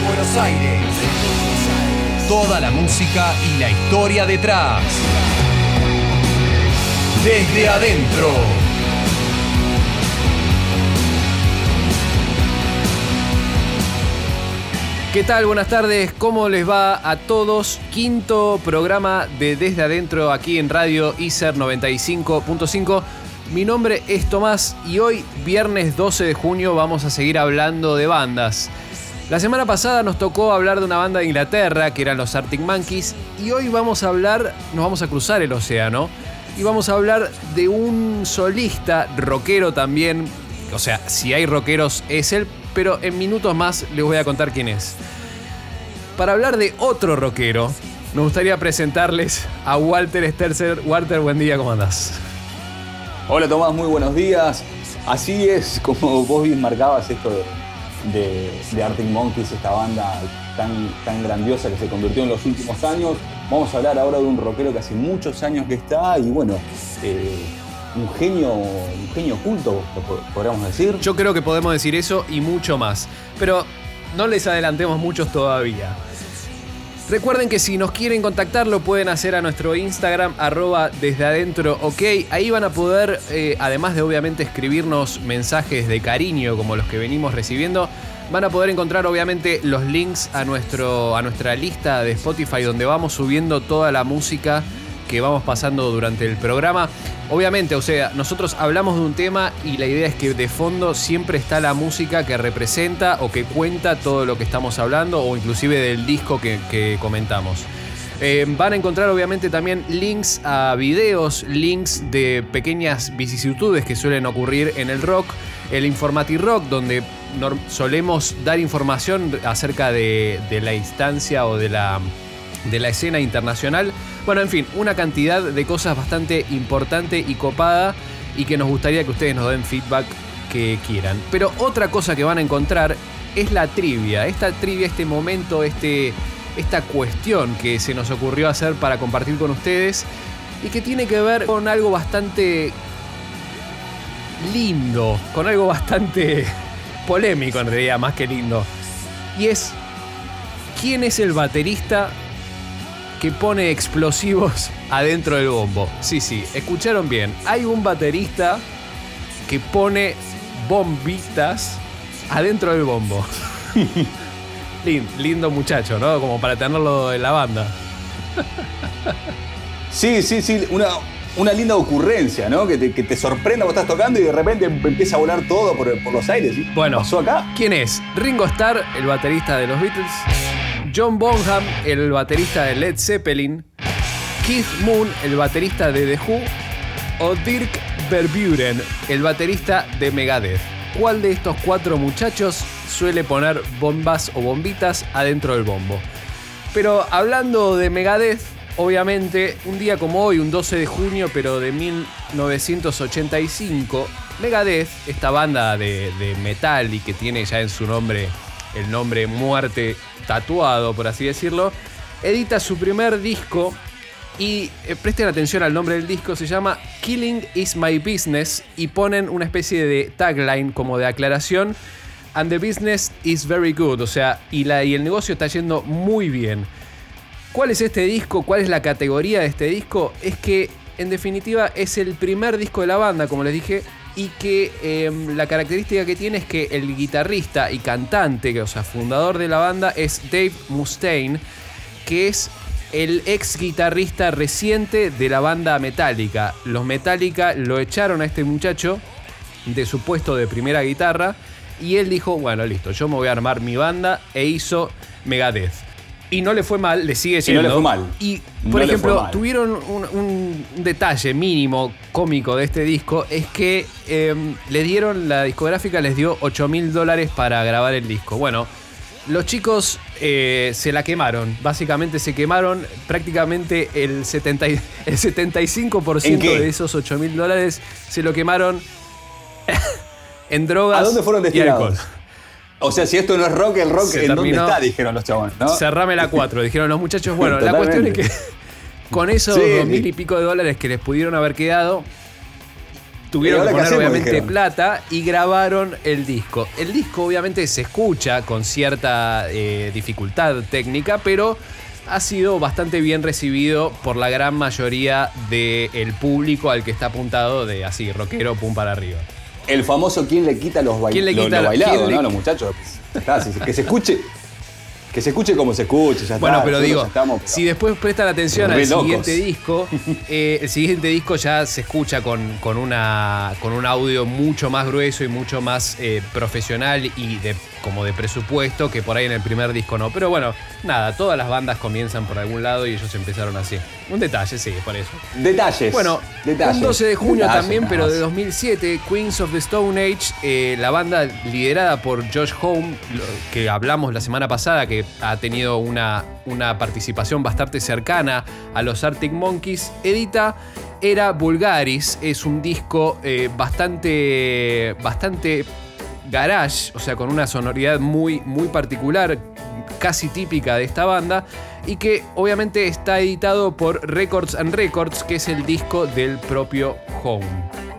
Buenos Aires. Toda la música y la historia detrás. Desde adentro. ¿Qué tal? Buenas tardes, ¿cómo les va a todos? Quinto programa de Desde Adentro aquí en Radio ICER 95.5. Mi nombre es Tomás y hoy, viernes 12 de junio, vamos a seguir hablando de bandas. La semana pasada nos tocó hablar de una banda de Inglaterra, que eran los Arctic Monkeys, y hoy vamos a hablar, nos vamos a cruzar el océano, y vamos a hablar de un solista, rockero también, o sea, si hay rockeros es él, pero en minutos más les voy a contar quién es. Para hablar de otro rockero, me gustaría presentarles a Walter Sterzer. Walter, buen día, ¿cómo andás? Hola Tomás, muy buenos días. Así es como vos bien marcabas esto de, de, Arctic Monkeys, esta banda tan, tan grandiosa que se convirtió en los últimos años. Vamos a hablar ahora de un rockero que hace muchos años que está y bueno, eh, un genio, un genio oculto, podríamos decir. Yo creo que podemos decir eso y mucho más. Pero no les adelantemos muchos todavía. Recuerden que si nos quieren contactar lo pueden hacer a nuestro Instagram arroba desde adentro ok. Ahí van a poder, eh, además de obviamente escribirnos mensajes de cariño como los que venimos recibiendo, van a poder encontrar obviamente los links a, nuestro, a nuestra lista de Spotify donde vamos subiendo toda la música que vamos pasando durante el programa. Obviamente, o sea, nosotros hablamos de un tema y la idea es que de fondo siempre está la música que representa o que cuenta todo lo que estamos hablando o inclusive del disco que, comentamos. Eh, van a encontrar obviamente también links a videos, links de pequeñas vicisitudes que suelen ocurrir en el rock, el Informati Rock, donde solemos dar información acerca de, de la instancia o de la, de la escena internacional bueno, en fin, una cantidad de cosas bastante importante y copada y que nos gustaría que ustedes nos den feedback que quieran. Pero otra cosa que van a encontrar es la trivia. Esta trivia, este momento, este, esta cuestión que se nos ocurrió hacer para compartir con ustedes y que tiene que ver con algo bastante lindo, con algo bastante polémico en realidad, más que lindo. Y es, ¿quién es el baterista que pone explosivos adentro del bombo. Sí, sí, escucharon bien. Hay un baterista que pone bombitas adentro del bombo. lindo muchacho, ¿no? Como para tenerlo en la banda. sí, sí, sí. Una, una linda ocurrencia, ¿no? Que te, que te, sorprenda, vos estás tocando y de repente empieza a volar todo por, por los aires. Bueno, pasó acá? ¿Quién es? Ringo Starr, el baterista de los Beatles. John Bonham, el baterista de Led Zeppelin, Keith Moon, el baterista de The Who, o Dirk Verburen, el baterista de Megadeth. ¿Cuál de estos cuatro muchachos suele poner bombas o bombitas adentro del bombo? Pero hablando de Megadeth, obviamente, un día como hoy, un 12 de junio, pero de 1985, Megadeth, esta banda de, de metal y que tiene ya en su nombre el nombre Muerte tatuado, por así decirlo, edita su primer disco y eh, presten atención al nombre del disco, se llama Killing is My Business y ponen una especie de tagline como de aclaración. And the business is very good, o sea, y, la, y el negocio está yendo muy bien. ¿Cuál es este disco? ¿Cuál es la categoría de este disco? Es que en definitiva es el primer disco de la banda, como les dije, y que em, la característica que tiene es que el guitarrista y cantante, o sea, fundador de la banda, es Dave Mustaine, que es el ex guitarrista reciente de la banda Metallica. Los Metallica lo echaron a este muchacho de su puesto de primera guitarra y él dijo, bueno, listo, yo me voy a armar mi banda e hizo Megadeth. Y no le fue mal, le sigue siendo. Y no le fue mal. Y, por ejemplo, tuvieron un, detalle mínimo cómico de este disco, es que em, le dieron, la discográfica les dio 8 mil dólares para grabar el disco. Bueno, los chicos eh, se la quemaron, básicamente se quemaron prácticamente el, 70, el 75% de esos 8 mil dólares se lo quemaron en drogas ¿A dónde fueron destinados? O sea, si esto no es rock, el rock, ¿en dónde está? Dijeron los chabones, ¿no? Cerrame la 4, dijeron los muchachos. Bueno, la cuestión es que con esos dos mil y pico de dólares que les pudieron haber quedado, tuvieron que poner obviamente plata y grabaron el disco. El disco obviamente se escucha con cierta eh, dificultad técnica, pero ha sido bastante bien recibido por la gran mayoría del público al que está apuntado de así, rockero, pum para arriba. El famoso ¿Quién le quita los, ¿Quién le quita, bailados, ¿no? Los muchachos. que se escuche que se escuche como se escuche, ya Bueno, pero digo, si después prestan atención al siguiente disco, eh, el siguiente disco ya se escucha con, con, una, con un audio mucho más grueso y mucho más eh, profesional y de como de presupuesto que por ahí en el primer disco no. Pero bueno, nada, todas las bandas comienzan por algún lado y ellos empezaron así. Un detalle, sí, por eso. Detalles. Bueno, detalles. un 12 de junio también, pero de 2007, Queens of the Stone Age, eh, la banda liderada por Josh Home, que hablamos la semana pasada, que ha tenido una, una participación bastante cercana a los Arctic Monkeys, edita Era Vulgaris. Es un disco eh, bastante, bastante garage, o sea, con una sonoridad muy, muy particular, casi típica de esta banda, y que obviamente está editado por Records and Records, que es el disco del propio Home.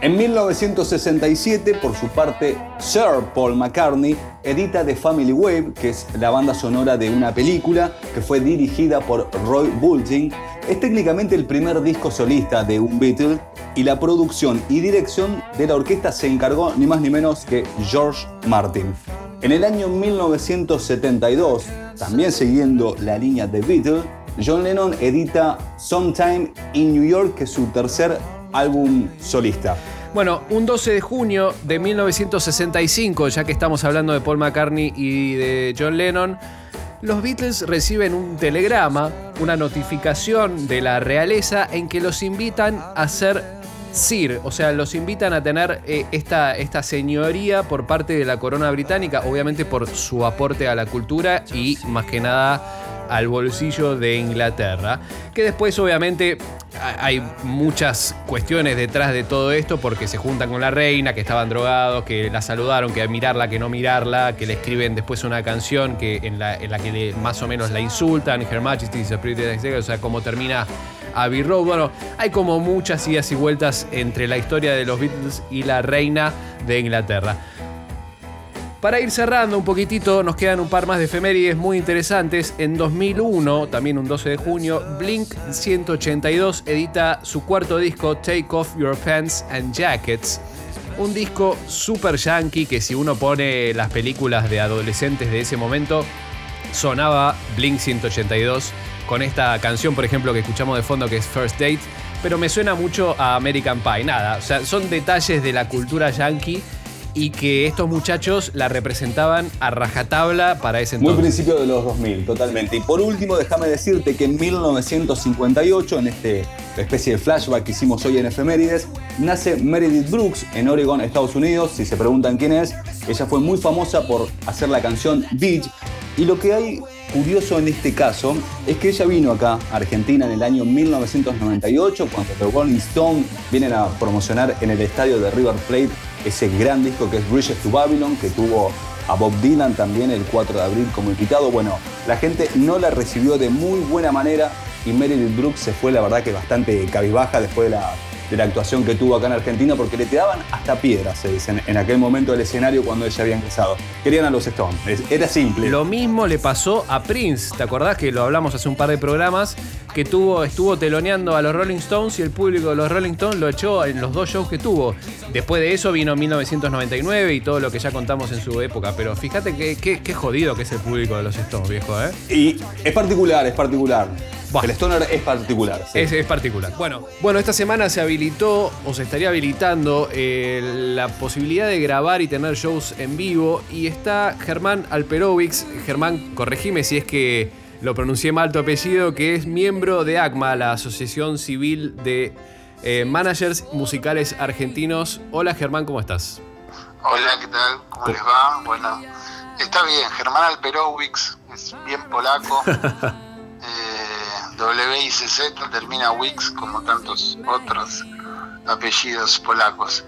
En 1967, por su parte, Sir Paul McCartney edita The Family Wave, que es la banda sonora de una película que fue dirigida por Roy Bulting. Es técnicamente el primer disco solista de un Beatle y la producción y dirección de la orquesta se encargó ni más ni menos que George Martin. En el año 1972, también siguiendo la línea de Beatle, John Lennon edita Sometime in New York, que es su tercer álbum solista. Bueno, un 12 de junio de 1965, ya que estamos hablando de Paul McCartney y de John Lennon, los Beatles reciben un telegrama, una notificación de la realeza en que los invitan a ser Sir, o sea, los invitan a tener eh, esta, esta señoría por parte de la corona británica, obviamente por su aporte a la cultura y más que nada al bolsillo de Inglaterra. Que después obviamente hay muchas cuestiones detrás de todo esto porque se juntan con la reina, que estaban drogados, que la saludaron, que mirarla, que no mirarla, que le escriben después una canción que, en, la, que más o menos la insultan, Her Majesty is a pretty o sea, cómo termina Abbey Road. Bueno, hay como muchas idas y vueltas entre la historia de los Beatles y la reina de Inglaterra. Para ir cerrando un poquitito, nos quedan un par más de efemérides muy interesantes. En 2001, también un 12 de junio, Blink 182 edita su cuarto disco, Take Off Your Pants and Jackets. Un disco super yankee que si uno pone las películas de adolescentes de ese momento, sonaba Blink 182 con esta canción, por ejemplo, que escuchamos de fondo que es First Date, pero me suena mucho a American Pie. Nada, o sea, son detalles de la cultura yankee y que estos muchachos la representaban a rajatabla para ese entonces. Muy principio de los 2000, totalmente. Y por último, déjame decirte que en 1958, en este especie de flashback que hicimos hoy en Efemérides, nace Meredith Brooks en Oregon, Estados Unidos. Si se preguntan quién es, ella fue muy famosa por hacer la canción Beach. Y lo que hay curioso en este caso es que ella vino acá a Argentina en el año 1998 cuando The Rolling Stone vienen a promocionar en el estadio de River Plate ese gran disco que es Bridges to Babylon, que tuvo a Bob Dylan también el 4 de abril como invitado. Bueno, la gente no la recibió de muy buena manera y Meredith Brooks se fue, la verdad, que bastante cabizbaja después de la de la actuación que tuvo acá en Argentina porque le tiraban hasta piedras, se dicen, en aquel momento del escenario cuando ella había empezado. Querían a los Stones, era simple. Lo mismo le pasó a Prince, ¿te acordás que lo hablamos hace un par de programas? Que tuvo, estuvo teloneando a los Rolling Stones y el público de los Rolling Stones lo echó en los dos shows que tuvo. Después de eso vino 1999 y todo lo que ya contamos en su época. Pero fíjate qué jodido que es el público de los Stones, viejo, ¿eh? Y es particular, es particular. El Stoner es particular. Es, particular. Bueno, bueno, esta semana se habilitó o se estaría habilitando eh, la posibilidad de grabar y tener shows en vivo. Y está Germán Alperovics. Germán, corregime si es que lo pronuncié mal tu apellido, que es miembro de ACMA, la Asociación Civil de eh, Managers Musicales Argentinos. Hola Germán, ¿cómo estás? Hola, ¿qué tal? ¿Cómo les va? Bueno, está bien, Germán Alperovics, es bien polaco. y CZ termina Wix como tantos otros apellidos polacos.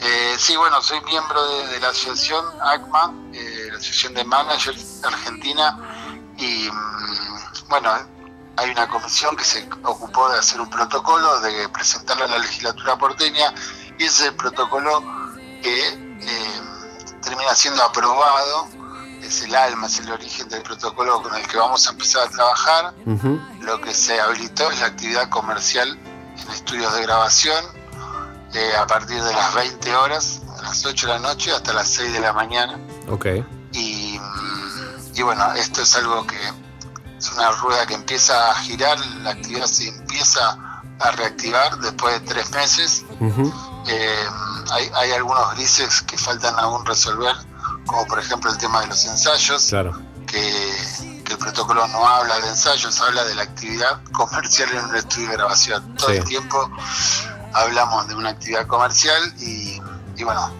Eh, sí, bueno, soy miembro de, la asociación ACMA, eh, la Asociación de Managers Argentina, y mm, bueno, hay una comisión que se ocupó de hacer un protocolo, de presentarlo a la legislatura porteña y ese protocolo que eh, termina siendo aprobado, es el alma, es el origen del protocolo con el que vamos a empezar a trabajar. Lo que se habilitó es la actividad comercial en estudios de grabación eh, a partir de las 20 horas, a las 8 de la noche hasta las 6 de la mañana. Ok. Y, y bueno, esto es algo que es una rueda que empieza a girar, la actividad se empieza a reactivar después de tres meses. Eh, hay, hay algunos grises que faltan aún resolver, como por ejemplo el tema de los ensayos, Claro. que, que el protocolo no habla de ensayos, habla de la actividad comercial en un estudio de grabación. Todo Sí. el tiempo hablamos de una actividad comercial y, y bueno,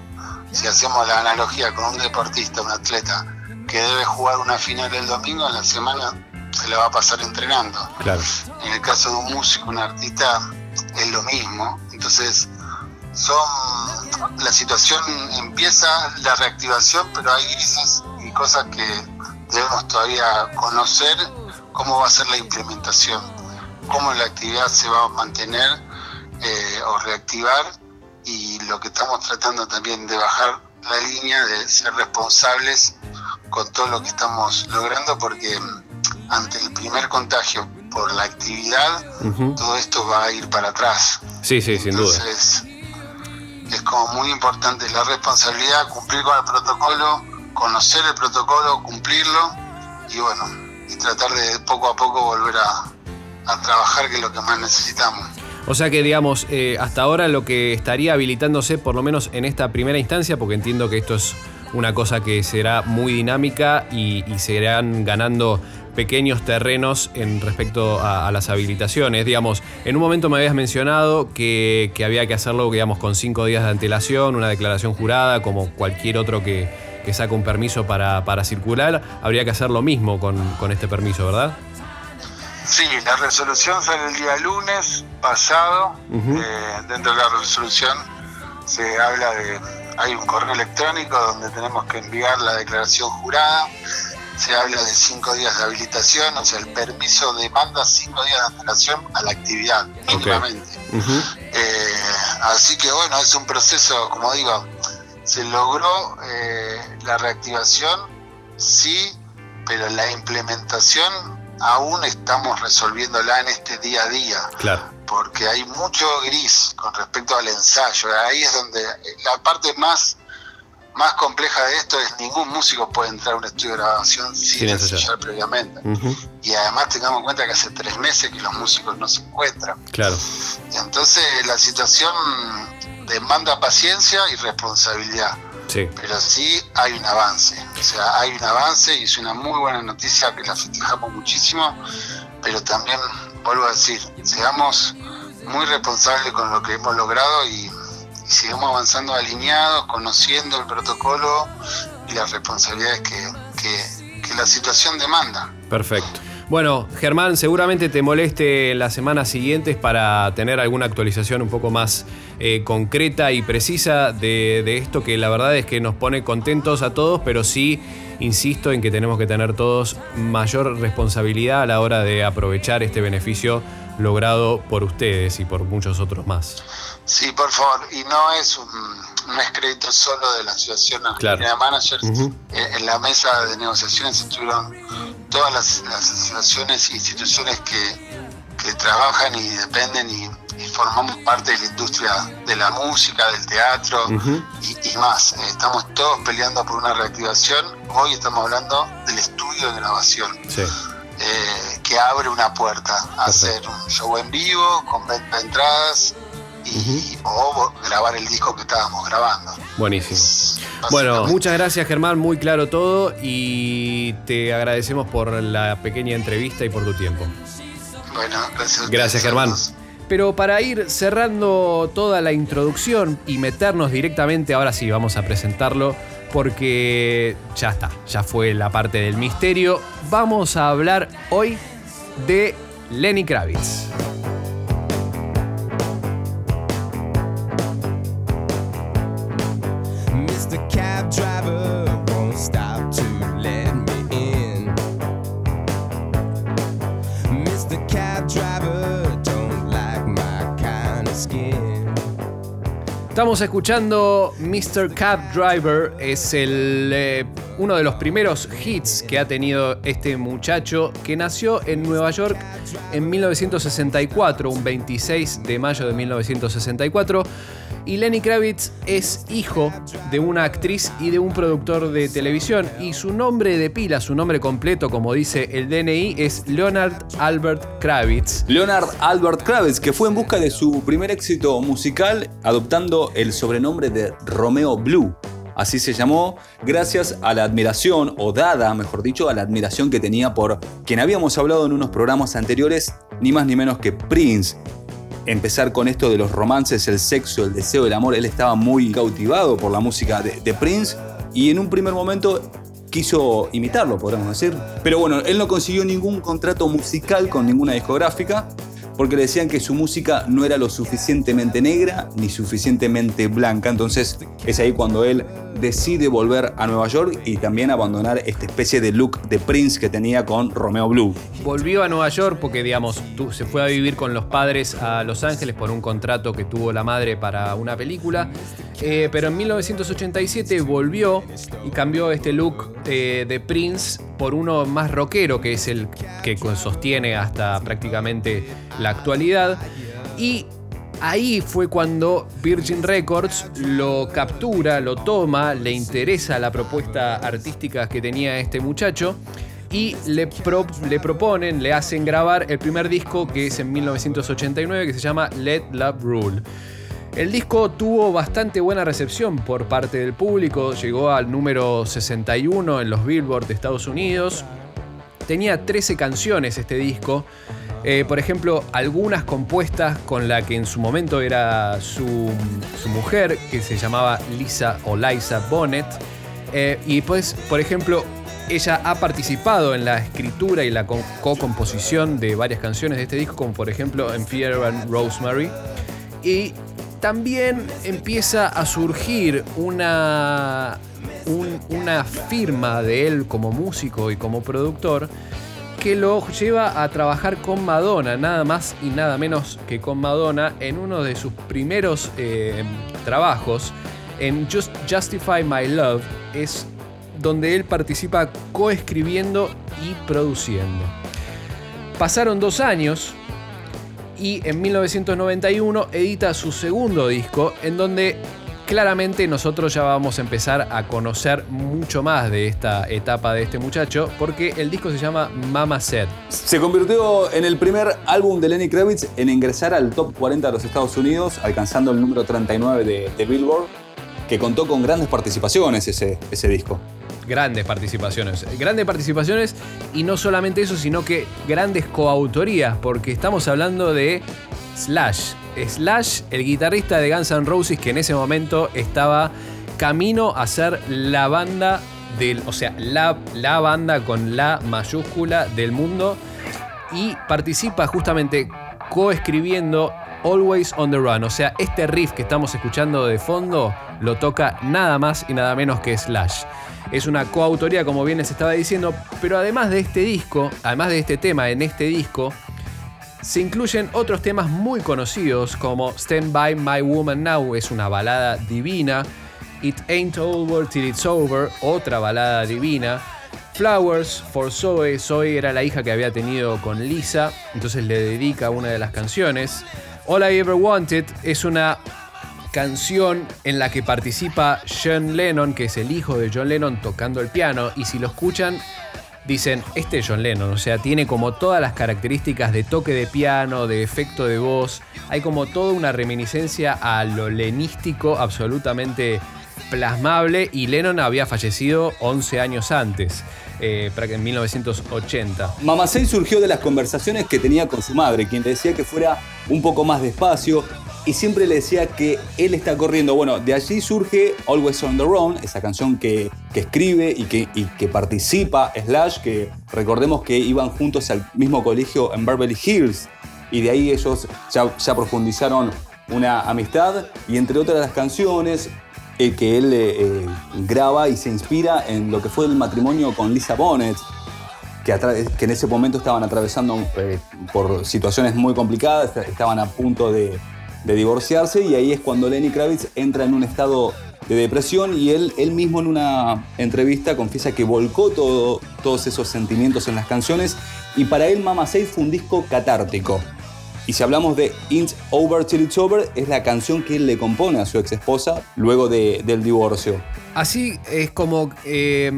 si hacemos la analogía con un deportista, un atleta que debe jugar una final el domingo, en la semana se la va a pasar entrenando. Claro. En el caso de un músico, un artista, es lo mismo. Entonces, son la situación empieza la reactivación, pero hay grises y cosas que debemos todavía conocer cómo va a ser la implementación, cómo la actividad se va a mantener eh, o reactivar y lo que estamos tratando también de bajar la línea de ser responsables con todo lo que estamos logrando porque mm, ante el primer contagio por la actividad todo esto va a ir para atrás. Sí, sí, sin duda. Es como muy importante la responsabilidad, cumplir con el protocolo, conocer el protocolo, cumplirlo y bueno, y tratar de poco a poco volver a, a trabajar, que es lo que más necesitamos. O sea que, digamos, eh, hasta ahora lo que estaría habilitándose, por lo menos en esta primera instancia, porque entiendo que esto es una cosa que será muy dinámica y, y se irán ganando pequeños terrenos en respecto a, a las habilitaciones. Digamos, en un momento me habías mencionado que, que había que hacerlo, digamos, con cinco días de antelación, una declaración jurada, como cualquier otro que, que saca un permiso para, para circular. Habría que hacer lo mismo con, con este permiso, ¿verdad? Sí, la resolución sale el día lunes pasado. Eh, dentro de la resolución se habla de. Hay un correo electrónico donde tenemos que enviar la declaración jurada. Se habla de cinco días de habilitación, o sea, el permiso demanda cinco días de antelación a la actividad, mínimamente. Ujú. Eh, así que bueno, es un proceso, como digo, se logró eh, la reactivación, sí, pero la implementación aún estamos resolviéndola en este día a día, Claro. porque hay mucho gris con respecto al ensayo. Ahí es donde la parte más más compleja de esto es ningún músico puede entrar a un estudio de grabación sin, Sin ensayar. ensayar previamente. Y además tengamos en cuenta que hace tres meses que los músicos no se encuentran. Claro. Y entonces la situación demanda paciencia y responsabilidad, Sí. pero sí hay un avance. O sea, hay un avance y es una muy buena noticia que la festejamos muchísimo, pero también, vuelvo a decir, seamos muy responsables con lo que hemos logrado y, y sigamos avanzando alineados, conociendo el protocolo y las responsabilidades que, la situación demanda. Perfecto. Bueno, Germán, seguramente te moleste las semanas siguientes para tener alguna actualización un poco más eh, concreta y precisa de esto que la verdad es que nos pone contentos a todos, pero sí insisto en que tenemos que tener todos mayor responsabilidad a la hora de aprovechar este beneficio logrado por ustedes y por muchos otros más. Sí, por favor, y no es un, no es crédito solo de la Asociación Argentina Claro. de Managers. Eh, en la mesa de negociaciones estuvieron todas las, las asociaciones e instituciones que, que trabajan y dependen y, y formamos parte de la industria de la música, del teatro y, y más. Eh, estamos todos peleando por una reactivación. Hoy estamos hablando del estudio de grabación Sí. Eh, que abre una puerta a hacer un show en vivo con venta de entradas y, o grabar el disco que estábamos grabando. Buenísimo. Es Bueno, muchas gracias Germán, muy claro todo y te agradecemos por la pequeña entrevista y por tu tiempo. Bueno, gracias. Gracias Germán. Pero para ir cerrando toda la introducción y meternos directamente, ahora sí vamos a presentarlo porque ya está, ya fue la parte del misterio. Vamos a hablar hoy de Lenny Kravitz. Estamos escuchando Mr. Cab Driver, es el, eh, uno de los primeros hits que ha tenido este muchacho que nació en Nueva York en 1964, un 26 de mayo de 1964. Y Lenny Kravitz es hijo de una actriz y de un productor de televisión. Y su nombre de pila, su nombre completo, como dice el DNI, es Leonard Albert Kravitz. Leonard Albert Kravitz, que fue en busca de su primer éxito musical adoptando el sobrenombre de Romeo Blue. Así se llamó gracias a la admiración, o dada, mejor dicho, a la admiración que tenía por quien habíamos hablado en unos programas anteriores, ni más ni menos que Prince. Empezar con esto de los romances, el sexo, el deseo, el amor, él estaba muy cautivado por la música de, Prince y en un primer momento quiso imitarlo, podríamos decir. Pero bueno, él no consiguió ningún contrato musical con ninguna discográfica porque le decían que su música no era lo suficientemente negra ni suficientemente blanca. Entonces es ahí cuando él decide volver a Nueva York y también abandonar esta especie de look de Prince que tenía con Romeo Blue. Volvió a Nueva York porque, digamos, tu- se fue a vivir con los padres a Los Ángeles por un contrato que tuvo la madre para una película. Eh, pero en 1987 volvió y cambió este look eh, de Prince por uno más rockero, que es el que sostiene hasta prácticamente la actualidad. Y Ahí fue cuando Virgin Records lo captura, lo toma, le interesa la propuesta artística que tenía este muchacho y le, le proponen, le hacen grabar el primer disco que es en 1989 que se llama Let Love Rule. El disco tuvo bastante buena recepción por parte del público, llegó al número 61 en los Billboard de Estados Unidos, Tenía 13 canciones este disco. Eh, por ejemplo, algunas compuestas con la que en su momento era su, mujer, que se llamaba Lisa o Liza Bonnet. Eh, y pues, por ejemplo, ella ha participado en la escritura y la co- co-composición de varias canciones de este disco, como por ejemplo en Fear and Rosemary. Y también empieza a surgir una, un- una firma de él como músico y como productor que lo lleva a trabajar con Madonna, nada más y nada menos que con Madonna, en uno de sus primeros eh, trabajos, en Just Justify My Love, es donde él participa coescribiendo y produciendo. Pasaron dos años y en 1991 edita su segundo disco en donde claramente nosotros ya vamos a empezar a conocer mucho más de esta etapa de este muchacho porque el disco se llama Mama Said. Se convirtió en el primer álbum de Lenny Kravitz en ingresar al top 40 de los Estados Unidos, alcanzando el número 39 de, Billboard, que contó con grandes participaciones ese disco. Grandes participaciones. Grandes participaciones y no solamente eso, sino que grandes coautorías, porque estamos hablando de Slash. Slash, el guitarrista de Guns N' Roses, que en ese momento estaba camino a ser la banda del. O sea, la, la banda con la mayúscula del mundo. Y participa justamente coescribiendo Always on the Run. O sea, este riff que estamos escuchando de fondo lo toca nada más y nada menos que Slash. Es una coautoría, como bien les estaba diciendo, pero además de este disco, además de este tema en este disco, se incluyen otros temas muy conocidos como Stand By My Woman Now, es una balada divina, It Ain't Over Till It's Over, otra balada divina, Flowers for Zoe, Zoe era la hija que había tenido con Lisa, entonces le dedica una de las canciones. All I Ever Wanted es una canción en la que participa John Lennon, que es el hijo de John Lennon tocando el piano, y si lo escuchan, dicen, este es John Lennon, o sea, tiene como todas las características de toque de piano, de efecto de voz, hay como toda una reminiscencia a lo lenístico absolutamente plasmable, y Lennon había fallecido 11 años antes, eh, en 1980. Mamacey surgió de las conversaciones que tenía con su madre, quien le decía que fuera un poco más despacio y siempre le decía que él está corriendo. Bueno, de allí surge Always on the Run, esa canción que, que escribe y que, que participa Slash, que recordemos que iban juntos al mismo colegio en Beverly Hills y de ahí ellos ya, profundizaron una amistad y entre otras las canciones eh, que él eh, eh, graba y se inspira en lo que fue el matrimonio con Lisa Bonet, que, en ese momento estaban atravesando eh, por situaciones muy complicadas, est- estaban a punto de, de divorciarse y ahí es cuando Lenny Kravitz entra en un estado de depresión y él, él mismo en una entrevista confiesa que volcó todo, todos esos sentimientos en las canciones y para él Mama Say fue un disco catártico. Y si hablamos de It's Over Till It's Over, es la canción que él le compone a su ex esposa luego de- del divorcio. Así es como eh,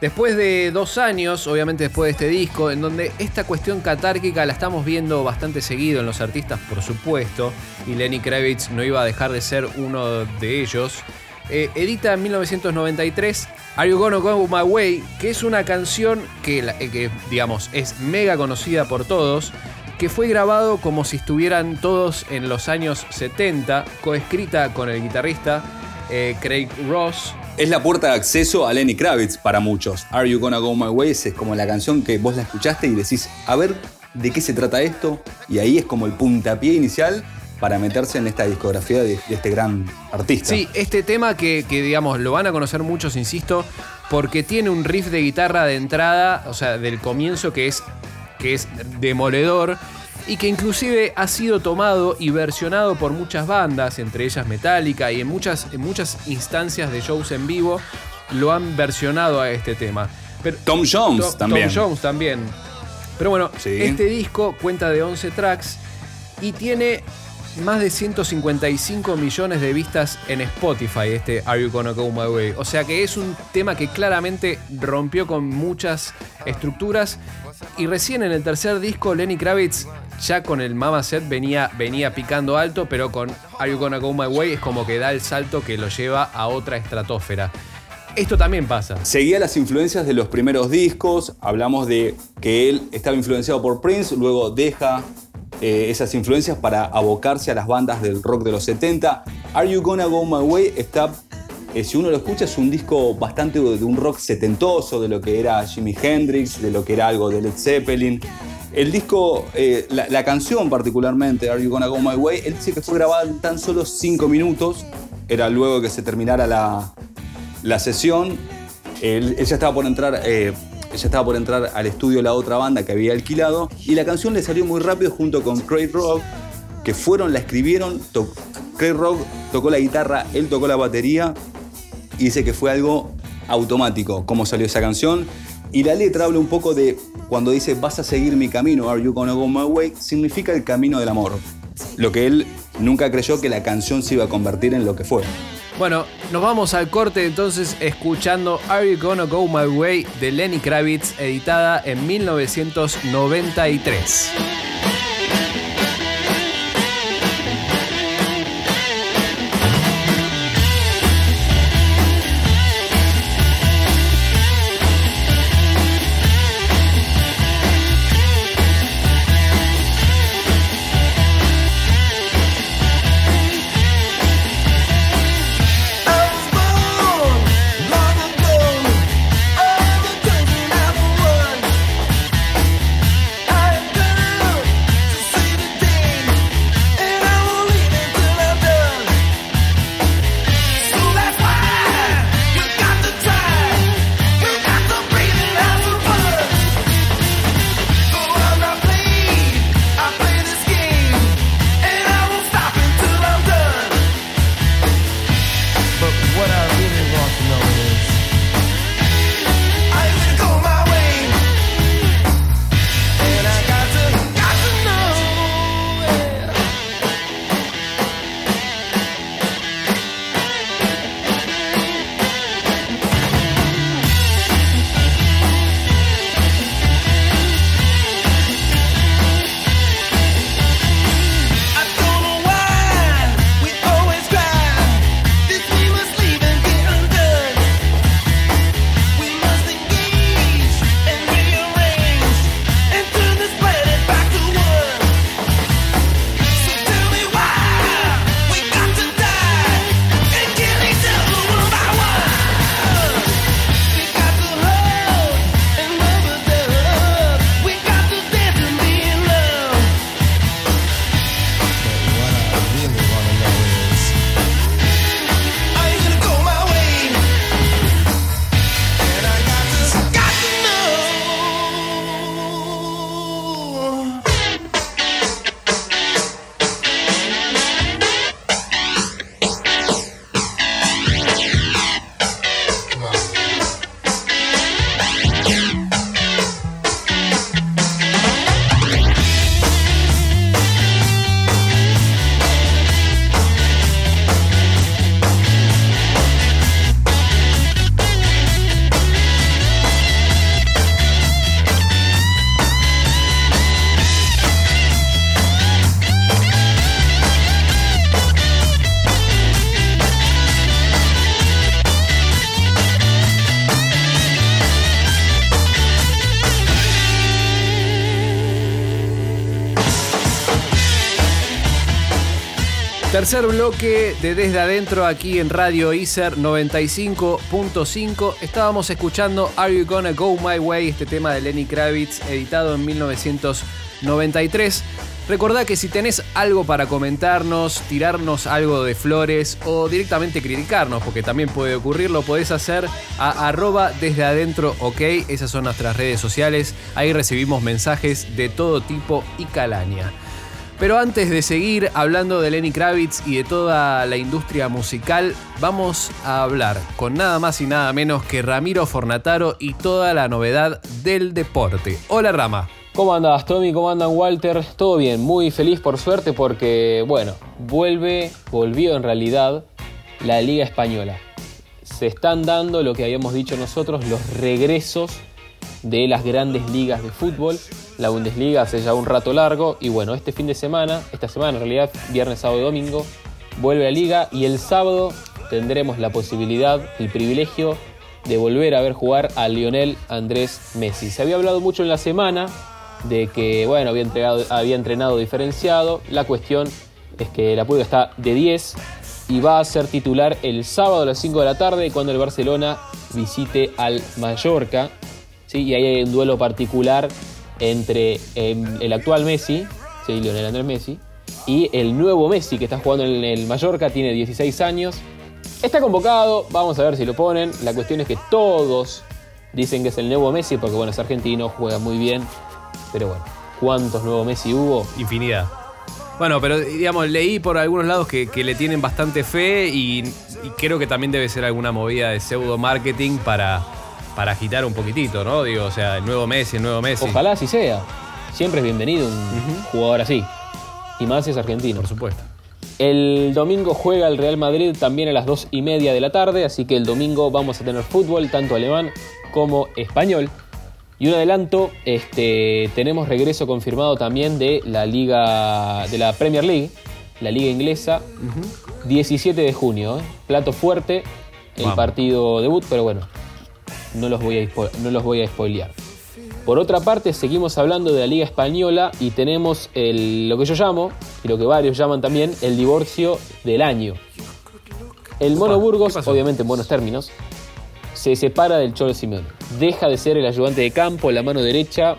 después de dos años, obviamente después de este disco, en donde esta cuestión catárquica la estamos viendo bastante seguido en los artistas, por supuesto, y Lenny Kravitz no iba a dejar de ser uno de ellos. eh, edita en 1993 Are You Gonna Go My Way, que es una canción eh, que, digamos, es mega conocida por todos, que fue grabado como si estuvieran todos en los años 70, coescrita con el guitarrista eh, Craig Ross. Es la puerta de acceso a Lenny Kravitz para muchos. Are You Gonna Go My Way es como la canción que vos la escuchaste y decís, a ver de qué se trata esto. Y ahí es como el puntapié inicial para meterse en esta discografía de, este gran artista. Sí, este tema que, que, digamos, lo van a conocer muchos, insisto, porque tiene un riff de guitarra de entrada, o sea, del comienzo que es, que es demoledor y que inclusive ha sido tomado y versionado por muchas bandas, entre ellas Metallica, y en muchas, en muchas instancias de shows en vivo lo han versionado a este tema. Pero, Tom Jones To- también. Tom Jones también. Pero bueno, Sí. este disco cuenta de 11 tracks y tiene más de 155 millones de vistas en Spotify, este Are You Gonna Go My Way. O sea que es un tema que claramente rompió con muchas estructuras. Y recién en el tercer disco, Lenny Kravitz, ya con el Mama Set, venía, venía picando alto, pero con Are You Gonna Go My Way es como que da el salto que lo lleva a otra estratosfera. Esto también pasa. Seguía las influencias de los primeros discos. Hablamos de que él estaba influenciado por Prince, luego deja eh, esas influencias para abocarse a las bandas del rock de los 70. Are You Gonna Go My Way está, eh, si uno lo escucha, es un disco bastante de un rock setentoso, de lo que era Jimi Hendrix, de lo que era algo de Led Zeppelin. El disco, eh, la, canción particularmente, Are You Gonna Go My Way, él dice que fue grabada en tan solo 5 minutos. Era luego que se terminara la, la sesión. Él, estaba por entrar. eh, ella estaba por entrar al estudio la otra banda que había alquilado y la canción le salió muy rápido junto con Craig Rock, que fueron, la escribieron, Craig Rock tocó la guitarra, él tocó la batería y dice que fue algo automático cómo salió esa canción. Y la letra habla un poco de cuando dice vas a seguir mi camino, are you gonna go my way, significa el camino del amor. Lo que él nunca creyó que la canción se iba a convertir en lo que fue. Bueno, nos vamos al corte entonces escuchando Are You Gonna Go My Way de Lenny Kravitz, editada en 1993. Tercer bloque de Desde Adentro aquí en Radio Iser 95.5. Estábamos escuchando Are You Gonna Go My Way, este tema de Lenny Kravitz, editado en 1993. Recordá que si tenés algo para comentarnos, tirarnos algo de flores o directamente criticarnos, porque también puede ocurrir, lo podés hacer a arroba desde adentro, ok. Esas son nuestras redes sociales. Ahí recibimos mensajes de todo tipo y calaña. Pero antes de seguir hablando de Lenny Kravitz y de toda la industria musical, vamos a hablar con nada más y nada menos que Ramiro Fornataro y toda la novedad del deporte. Hola Rama. ¿Cómo andas, Tommy? ¿Cómo andan, Walter? Todo bien, muy feliz por suerte porque, bueno, vuelve, volvió en realidad la Liga Española. Se están dando lo que habíamos dicho nosotros, los regresos de las grandes ligas de fútbol. La Bundesliga hace ya un rato largo y bueno, este fin de semana, esta semana en realidad, viernes, sábado y domingo, vuelve la liga y el sábado tendremos la posibilidad, el privilegio de volver a ver jugar a Lionel Andrés Messi. Se había hablado mucho en la semana de que, bueno, había, había entrenado diferenciado. La cuestión es que la pulga está de 10 y va a ser titular el sábado a las 5 de la tarde cuando el Barcelona visite al Mallorca. ¿Sí? Y ahí hay un duelo particular entre em, el actual Messi, ¿sí? Lionel Andrés Messi, y el nuevo Messi que está jugando en el Mallorca, tiene 16 años. Está convocado, vamos a ver si lo ponen. La cuestión es que todos dicen que es el nuevo Messi porque bueno, es argentino, juega muy bien. Pero bueno, ¿cuántos nuevos Messi hubo? Infinidad. Bueno, pero digamos, leí por algunos lados que, le tienen bastante fe y, y creo que también debe ser alguna movida de pseudo marketing para, para agitar un poquitito, ¿no? Digo, o sea, el nuevo Messi, el nuevo Messi. Ojalá así sea. Siempre es bienvenido un jugador así. Y más si es argentino. Por supuesto. El domingo juega el Real Madrid también a las 2 y media de la tarde, así que el domingo vamos a tener fútbol, tanto alemán como español. Y un adelanto, este, tenemos regreso confirmado también de la Liga, de la Premier League, la Liga Inglesa, 17 de junio. ¿eh? Plato fuerte, el Vamos. partido debut, pero bueno, no los voy a, no los voy a spoilear. Por otra parte, seguimos hablando de la Liga Española y tenemos el- lo que yo llamo, y lo que varios llaman también, el divorcio del año. El Mono Opa, Burgos, obviamente en buenos términos, se separa del Cholo Simeone. Deja de ser el ayudante de campo, la mano derecha,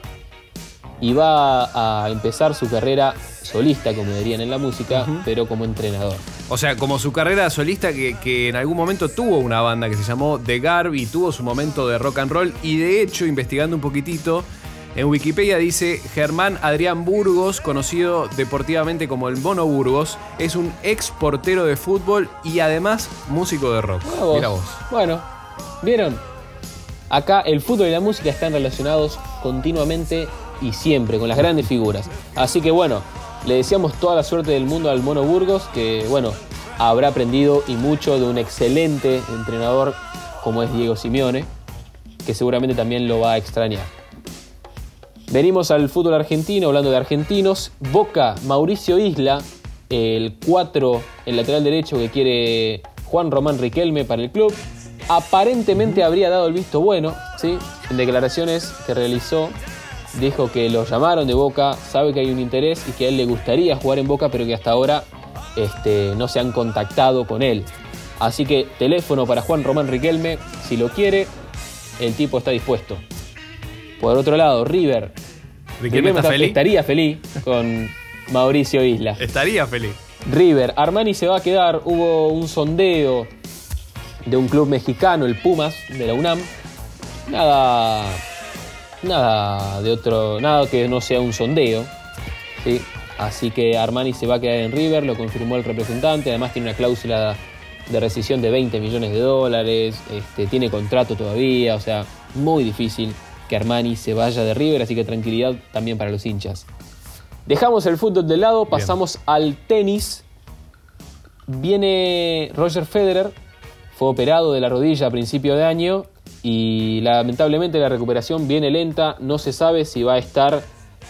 y va a empezar su carrera solista, como dirían en la música, pero como entrenador. O sea, como su carrera solista que, que en algún momento tuvo una banda que se llamó The Garb y tuvo su momento de rock and roll y de hecho, investigando un poquitito, en Wikipedia dice Germán Adrián Burgos, conocido deportivamente como el Mono Burgos, es un ex portero de fútbol y además músico de rock. Vos. Mira vos. Bueno, ¿vieron? Acá el fútbol y la música están relacionados continuamente y siempre con las grandes figuras. Así que bueno, le deseamos toda la suerte del mundo al Mono Burgos, que bueno, habrá aprendido y mucho de un excelente entrenador como es Diego Simeone, que seguramente también lo va a extrañar. Venimos al fútbol argentino, hablando de argentinos. Boca, Mauricio Isla, el 4, el lateral derecho que quiere Juan Román Riquelme para el club. Aparentemente habría dado el visto bueno, ¿sí? En declaraciones que realizó, dijo que lo llamaron de Boca, sabe que hay un interés y que a él le gustaría jugar en Boca, pero que hasta ahora este, no se han contactado con él. Así que teléfono para Juan Román Riquelme, si lo quiere, el tipo está dispuesto. Por otro lado, River. Riquelme está feliz. Estaría feliz con Mauricio Isla. Estaría feliz. River, Armani se va a quedar. Hubo un sondeo de un club mexicano, el Pumas, de la UNAM. Nada. Nada de otro. Nada que no sea un sondeo. ¿sí? Así que Armani se va a quedar en River, lo confirmó el representante. Además, tiene una cláusula de rescisión de 20 millones de dólares. Este, tiene contrato todavía. O sea, muy difícil que Armani se vaya de River. Así que tranquilidad también para los hinchas. Dejamos el fútbol de lado, pasamos al tenis. Viene Roger Federer, fue operado de la rodilla a principio de año y lamentablemente la recuperación viene lenta. No se sabe si va a estar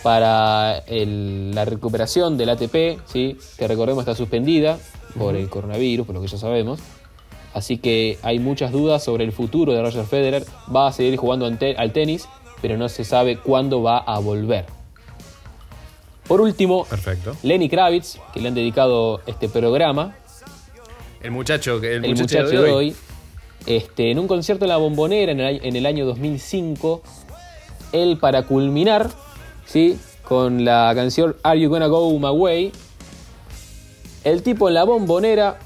para el- la recuperación del ATP, ¿sí? que recordemos está suspendida por el coronavirus, por lo que ya sabemos. Así que hay muchas dudas sobre el futuro de Roger Federer. Va a seguir jugando al tenis, pero no se sabe cuándo va a volver. Por último, Perfecto. Lenny Kravitz, que le han dedicado este programa, El muchacho, el el muchacho, muchacho de hoy, este, en un concierto en la Bombonera en el, año- en el año 2005, él para culminar, ¿sí? con la canción Are You Gonna Go My Way, el tipo en la Bombonera